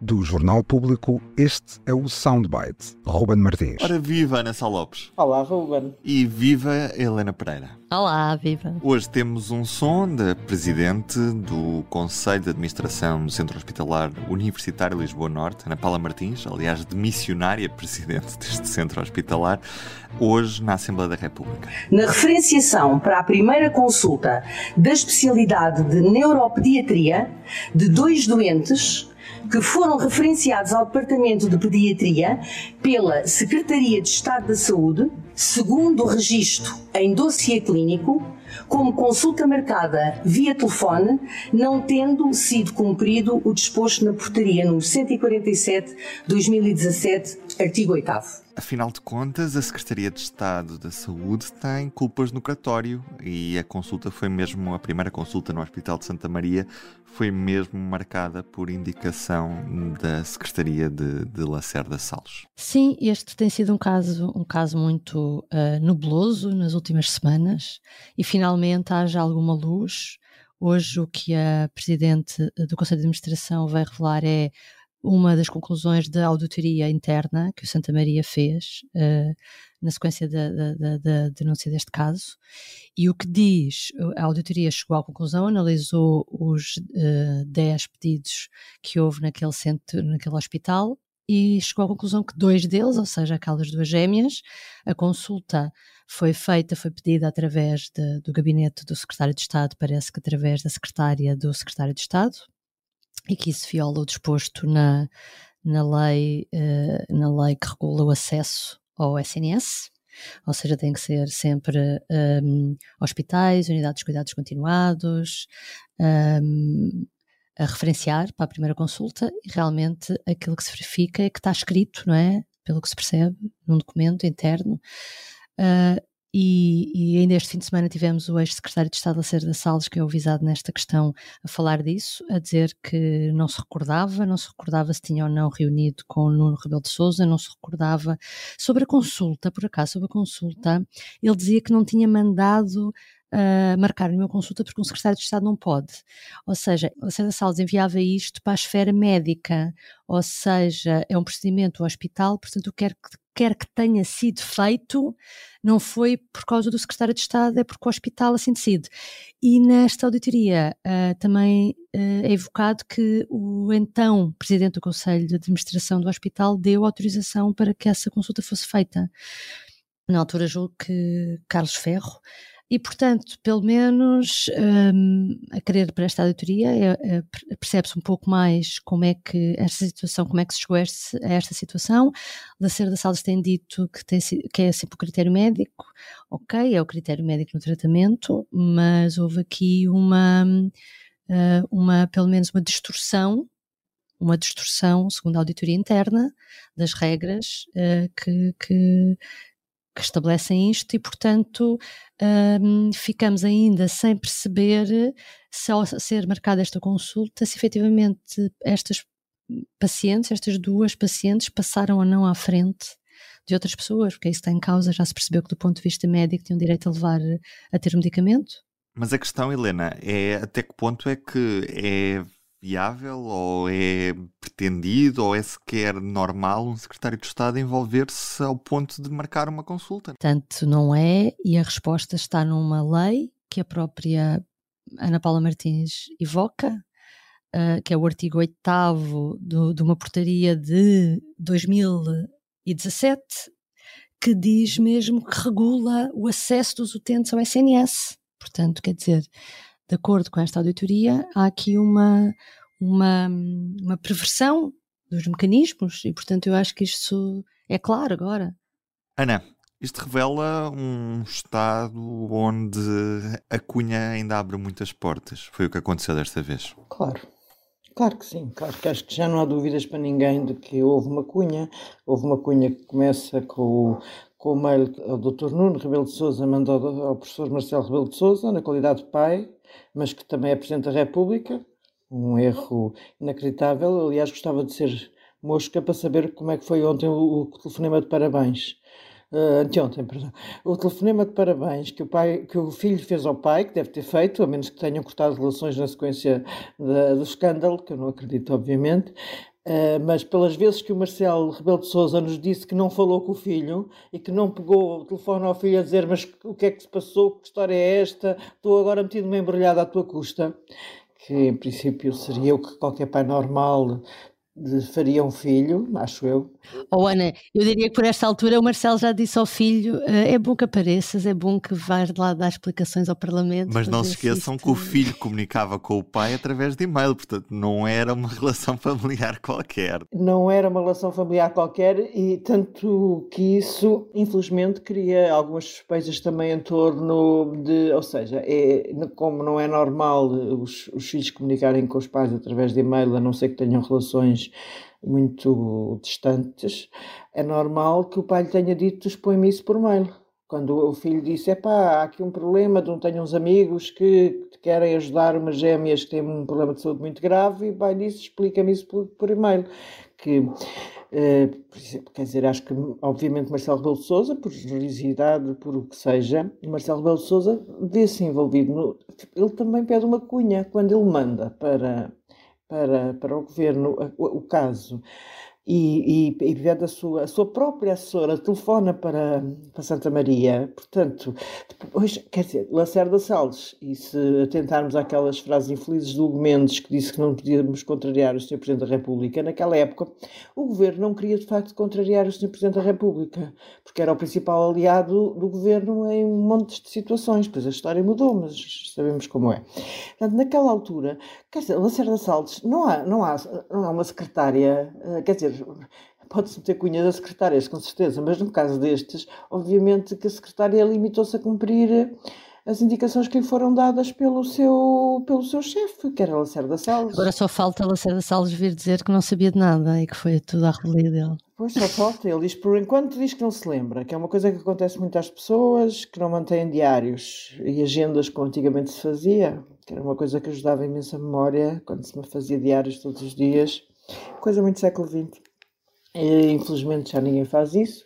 Do Jornal Público, este é o Soundbite. Ruben Martins. Ora, viva Ana Sá Lopes. Olá, Ruben. E viva Helena Pereira. Olá, viva. Hoje temos um som da Presidente do Conselho de Administração do Centro Hospitalar Universitário Lisboa Norte, Ana Paula Martins, aliás, de missionária Presidente deste Centro Hospitalar, hoje na Assembleia da República. Na referenciação para a primeira consulta da especialidade de neuropediatria de dois doentes que foram referenciados ao Departamento de Pediatria pela Secretaria de Estado da Saúde, segundo o registro em dossiê clínico, como consulta marcada via telefone, não tendo sido cumprido o disposto na portaria número 147-2017, artigo 8 Afinal de contas, a Secretaria de Estado da Saúde tem culpas no cratório e a consulta foi mesmo, a primeira consulta no Hospital de Santa Maria foi mesmo marcada por indicação da Secretaria de, de Lacerda Salles. Sim, este tem sido um caso, um caso muito uh, nebuloso nas últimas semanas e finalmente haja alguma luz. Hoje o que a Presidente do Conselho de Administração vai revelar é uma das conclusões da auditoria interna que o Santa Maria fez uh, na sequência da, da, da, denúncia deste caso. E o que diz, a auditoria chegou à conclusão, analisou os uh, eh, 10 pedidos que houve naquele centro, naquele hospital, e chegou à conclusão que dois deles, ou seja, aquelas duas gêmeas, a consulta foi feita, foi pedida através de, do gabinete do secretário de Estado, parece que através da secretária do secretário de Estado, e que isso viola o disposto na, na, lei, uh, na lei que regula o acesso ao SNS, ou seja, tem que ser sempre um, hospitais, unidades de cuidados continuados, um, a referenciar para a primeira consulta e realmente aquilo que se verifica é que está escrito, não é? Pelo que se percebe, num documento interno, uh, e, e, ainda este fim de semana tivemos o ex-secretário de Estado Lacerda Salles, que é o visado nesta questão, a falar disso, a dizer que não se recordava, não se recordava se tinha ou não reunido com o Nuno Rebelo de Sousa, não se recordava sobre a consulta, por acaso, sobre a consulta, ele dizia que não tinha mandado uh, marcar nenhuma consulta porque um secretário de Estado não pode. Ou seja, a César Salles enviava isto para a esfera médica, ou seja, é um procedimento hospital, portanto, quer que, quer que tenha sido feito, não foi por causa do secretário de Estado, é porque o hospital assim decide. E nesta auditoria uh, também uh, é evocado que o então presidente do Conselho de Administração do hospital deu autorização para que essa consulta fosse feita. Na altura, julgo que Carlos Ferro e, portanto, pelo menos um, a querer para esta auditoria é, é, percebe-se um pouco mais como é que esta situação, como é que se chegou a, esta situação. Lacerda Salles tem dito que, tem, que é sempre o critério médico, ok, é o critério médico no tratamento, mas houve aqui uma, uh, uma pelo menos uma distorção uma distorção, segundo a auditoria interna, das regras uh, que, que, que estabelecem isto e, portanto, um, ficamos ainda sem perceber se ao ser marcada esta consulta, se efetivamente estas pacientes, estas duas pacientes, passaram ou não à frente de outras pessoas, porque isso está em causa, já se percebeu que do ponto de vista médico tinham direito a levar a ter um medicamento. Mas a questão, Helena, é até que ponto é que é viável ou é pretendido ou é sequer normal um secretário de Estado envolver-se ao ponto de marcar uma consulta? Tanto não é, e a resposta está numa lei que a própria Ana Paula Martins evoca, uh, que é o artigo 8 de uma portaria de 2017, que diz mesmo que regula o acesso dos utentes ao SNS. Portanto, quer dizer, de acordo com esta auditoria, há aqui uma, uma, uma perversão dos mecanismos e, portanto, eu acho que isto é claro agora. Ana, isto revela um Estado onde a cunha ainda abre muitas portas. Foi o que aconteceu desta vez. Claro. Claro que sim, claro que acho que já não há dúvidas para ninguém de que houve uma cunha. Houve uma cunha que começa com o, com o mail que o Dr. Nuno Rebelo de Souza mandou ao professor Marcelo Rebelo de Souza, na qualidade de pai, mas que também é Presidente da República, um erro inacreditável. Aliás, gostava de ser mosca para saber como é que foi ontem o, o telefonema de parabéns. Uh, anteontem, perdão. O telefonema de parabéns que o, pai, que o filho fez ao pai, que deve ter feito, a menos que tenham cortado relações na sequência do escândalo, que eu não acredito, obviamente, Uh, mas pelas vezes que o Marcelo Rebelo de Sousa nos disse que não falou com o filho e que não pegou o telefone ao filho a dizer mas o que é que se passou, que história é esta, estou agora metido-me embrulhado à tua custa, que em princípio seria o que qualquer pai normal faria um filho, acho eu. Oh Ana, eu diria que por esta altura o Marcelo já disse ao filho: eh, é bom que apareças, é bom que vais lá dar explicações ao Parlamento. Mas não se esqueçam que o filho comunicava com o pai através de e-mail, portanto não era uma relação familiar qualquer. Não era uma relação familiar qualquer e tanto que isso, infelizmente, cria algumas suspeitas também em torno de, ou seja, é, como não é normal os, os filhos comunicarem com os pais através de e-mail, a não ser que tenham relações muito distantes, é normal que o pai lhe tenha dito expõe-me isso por mail. Quando o filho disse, epá, há aqui um problema, não tenho uns amigos que querem ajudar umas gêmeas que têm um problema de saúde muito grave, e o pai disse, explica-me isso por, por e-mail. Que, eh, quer dizer, acho que, obviamente, Marcelo Rebelo de por generosidade, por o que seja, Marcelo Rebelo de vê-se envolvido no... Ele também pede uma cunha quando ele manda para para, para o governo o, o caso e, e, e a sua, a sua própria assessora telefona para, para Santa Maria, portanto, depois, quer dizer, Lacerda Salles, e se atentarmos àquelas frases infelizes do Hugo Mendes que disse que não podíamos contrariar o Sr. Presidente da República, naquela época o governo não queria de facto contrariar o Sr. Presidente da República, porque era o principal aliado do governo em um monte de situações, pois a história mudou, mas sabemos como é. Portanto, naquela altura, quer dizer, Lacerda Salles, não há, não há, não há uma secretária, eh, quer dizer, pode-se meter cunha das secretárias, com certeza, mas no caso destes, obviamente que a secretária limitou-se a cumprir as indicações que lhe foram dadas pelo seu, pelo seu chefe, que era Lacerda Salles. Agora só falta Lacerda Salles vir dizer que não sabia de nada e que foi tudo à revelia dele. Pois só falta, ele diz por enquanto diz que não se lembra, que é uma coisa que acontece muito às pessoas, que não mantêm diários e agendas como antigamente se fazia, que era uma coisa que ajudava imensa memória quando se fazia diários todos os dias, coisa muito século XX. E, infelizmente já ninguém faz isso.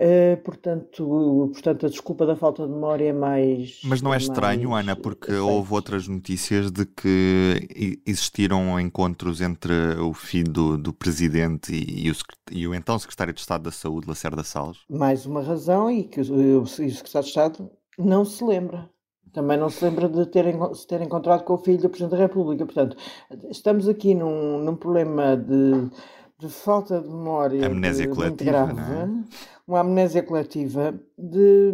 Uh, portanto, portanto, a desculpa da falta de memória é mais. Mas não é estranho, Ana, porque houve outras notícias de que existiram encontros entre o filho do, do presidente e o, e o, então secretário de Estado da Saúde, Lacerda Salles? Mais uma razão, e que o, o secretário de Estado não se lembra. Também não se lembra de ter, se ter encontrado com o filho do Presidente da República. Portanto, estamos aqui num, num problema de de falta de memória amnésia de, coletiva, grave, é? uma amnésia coletiva de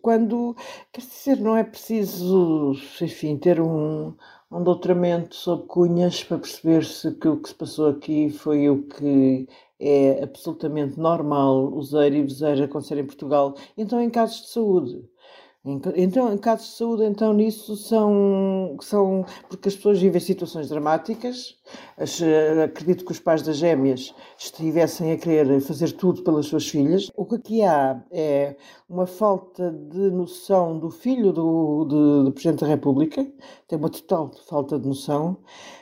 quando quer dizer não é preciso enfim ter um, um doutoramento sobre cunhas para perceber se que o que se passou aqui foi o que é absolutamente normal usar e dizer acontecer em Portugal então em casos de saúde então, em casos de saúde, então, nisso são, são porque as pessoas vivem situações dramáticas. acredito que os pais das gêmeas estivessem a querer fazer tudo pelas suas filhas. O que aqui há é uma falta de noção do filho do, do, do Presidente da República, tem uma total falta de noção.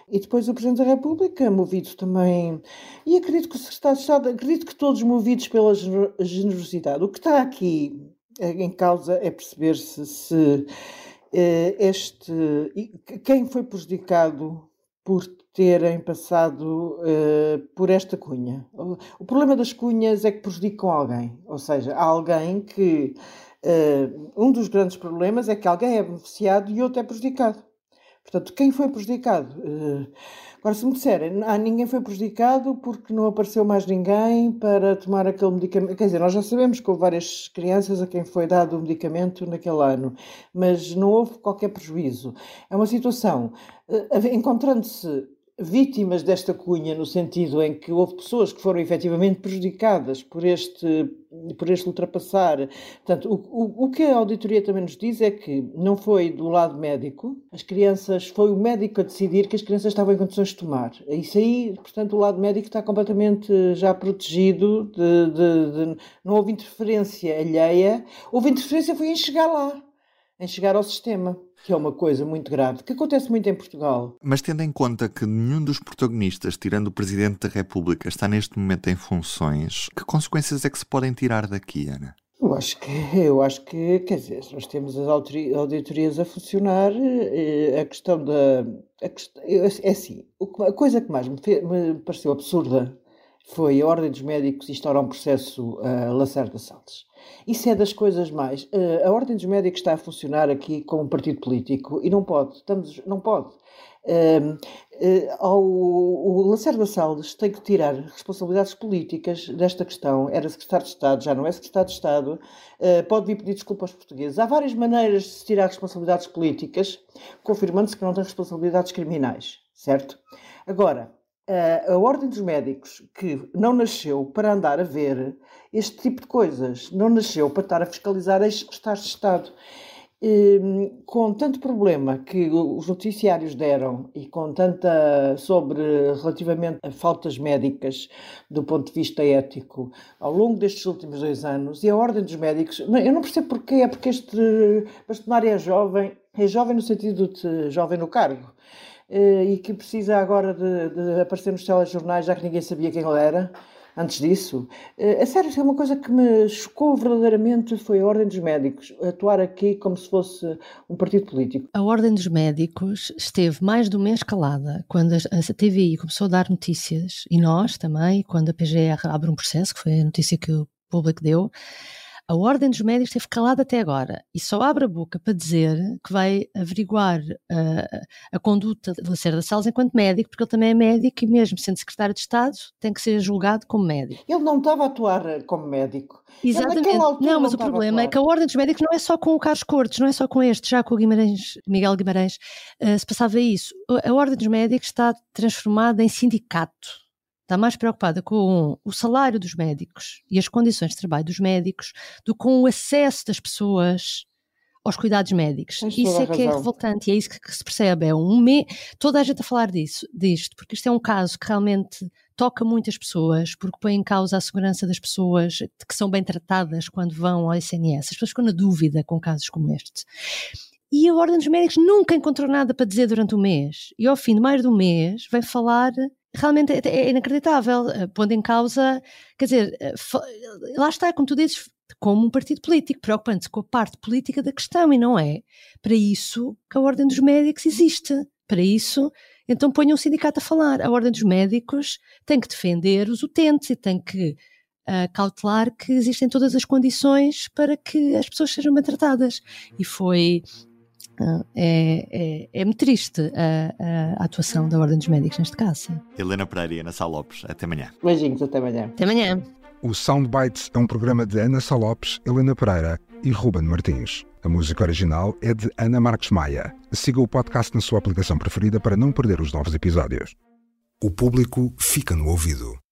E depois o Presidente da República, movido também, e acredito que o Secretário de Estado, acredito que todos movidos pela generosidade. O que está aqui em causa é perceber-se se eh, este quem foi prejudicado por terem passado uh, por esta cunha. O problema das cunhas é que prejudicam alguém, ou seja, há alguém que uh, um dos grandes problemas é que alguém é beneficiado e outro é prejudicado. Portanto, quem foi prejudicado? Uh, Agora, se me disserem, ah, ninguém foi prejudicado porque não apareceu mais ninguém para tomar aquele medicamento. Quer dizer, nós já sabemos que houve várias crianças a quem foi dado o medicamento naquele ano, mas não houve qualquer prejuízo. É uma situação, eh, encontrando-se vítimas desta cunha, no sentido em que houve pessoas que foram efetivamente prejudicadas por este, por este ultrapassar. Portanto, o, o, o que a auditoria também nos diz é que não foi do lado médico, as crianças, foi o médico a decidir que as crianças estavam em condições de tomar. Isso aí, portanto, o lado médico está completamente já protegido, de, de, de não houve interferência alheia, houve interferência foi em chegar lá, em chegar ao sistema. Que é uma coisa muito grave, que acontece muito em Portugal. Mas tendo em conta que nenhum dos protagonistas, tirando o Presidente da República, está neste momento em funções, que consequências é que se podem tirar daqui, Ana? Eu acho que, eu acho que, quer dizer, nós temos as auditorias a funcionar, eh, a questão da. A questão, é assim, a coisa que mais me, me, pareceu absurda foi a Ordem dos Médicos instaurar um processo a uh, Lacerda Salles. Isso é das coisas mais. Uh, a Ordem dos Médicos está a funcionar aqui como um partido político e não pode, estamos, não pode. Uh, ao, o Lacerda Salles tem que tirar responsabilidades políticas desta questão. Era secretário de Estado, já não é secretário de Estado, pode vir pedir desculpa aos portugueses. Há várias maneiras de se tirar responsabilidades políticas, confirmando-se que não tem responsabilidades criminais, certo? Agora, a Ordem dos Médicos, que não nasceu para andar a ver este tipo de coisas, não nasceu para estar a fiscalizar ex-secretários de Estado. Ehm, com tanto problema que os noticiários deram e com tanta sobre relativamente a faltas médicas do ponto de vista ético ao longo destes últimos dois anos e a ordem dos médicos, eu não percebo porquê, é porque este bastonário é jovem, é jovem no sentido de jovem no cargo eh, e que precisa agora de, de aparecer nos telejornais já que ninguém sabia quem ele era antes disso. Uh, a sério, é uma coisa que me chocou verdadeiramente foi a Ordem dos Médicos, atuar aqui como se fosse um partido político. A Ordem dos Médicos esteve mais de um mês calada quando a TVI começou a dar notícias, e nós também, quando a PGR abre um processo, que foi a notícia que o público deu, a Ordem dos Médicos esteve calada até agora e só abre a boca para dizer que vai averiguar uh, a conduta de Lacerda Salles enquanto médico, porque ele também é médico e mesmo sendo secretário de Estado tem que ser julgado como médico. Ele não estava a atuar eh, como médico. Exatamente. Não, não, mas o problema é que a Ordem dos Médicos não é só com o Carlos Cortes, não é só com este, já com o Guimarães, Miguel Guimarães uh, se passava isso. A Ordem dos Médicos está transformada em sindicato está mais preocupada com o salário dos médicos e as condições de trabalho dos médicos do que com o acesso das pessoas aos cuidados médicos. Tens isso é que é revoltante e é isso que, que se percebe. É um me... Toda a gente a falar disso, disto, porque isto é um caso que realmente toca muitas pessoas, porque põe em causa a segurança das pessoas que são bem tratadas quando vão ao SNS. As pessoas ficam na dúvida com casos como este. E a Ordem dos Médicos nunca encontrou nada para dizer durante o mês. E ao fim de mais de um mês vem falar realmente é, é inacreditável, eh, pondo em causa, quer dizer, eh, lá está, como tu dizes, como um partido político, preocupante-se com a parte política da questão, e não é para isso que a Ordem dos Médicos existe. Para isso, então ponham um sindicato a falar. A Ordem dos Médicos tem que defender os utentes e tem que uh, cautelar que existem todas as condições para que as pessoas sejam bem tratadas. E foi é, é, é muito triste a, a, atuação da Ordem dos Médicos neste caso. Helena Pereira e Ana Sá Lopes, até amanhã. Beijinhos, até amanhã. Até amanhã. O Soundbites é um programa de Ana Sá Lopes, Helena Pereira e Ruben Martins. A música original é de Ana Marques Maia. Siga o podcast na sua aplicação preferida para não perder os novos episódios. O público fica no ouvido.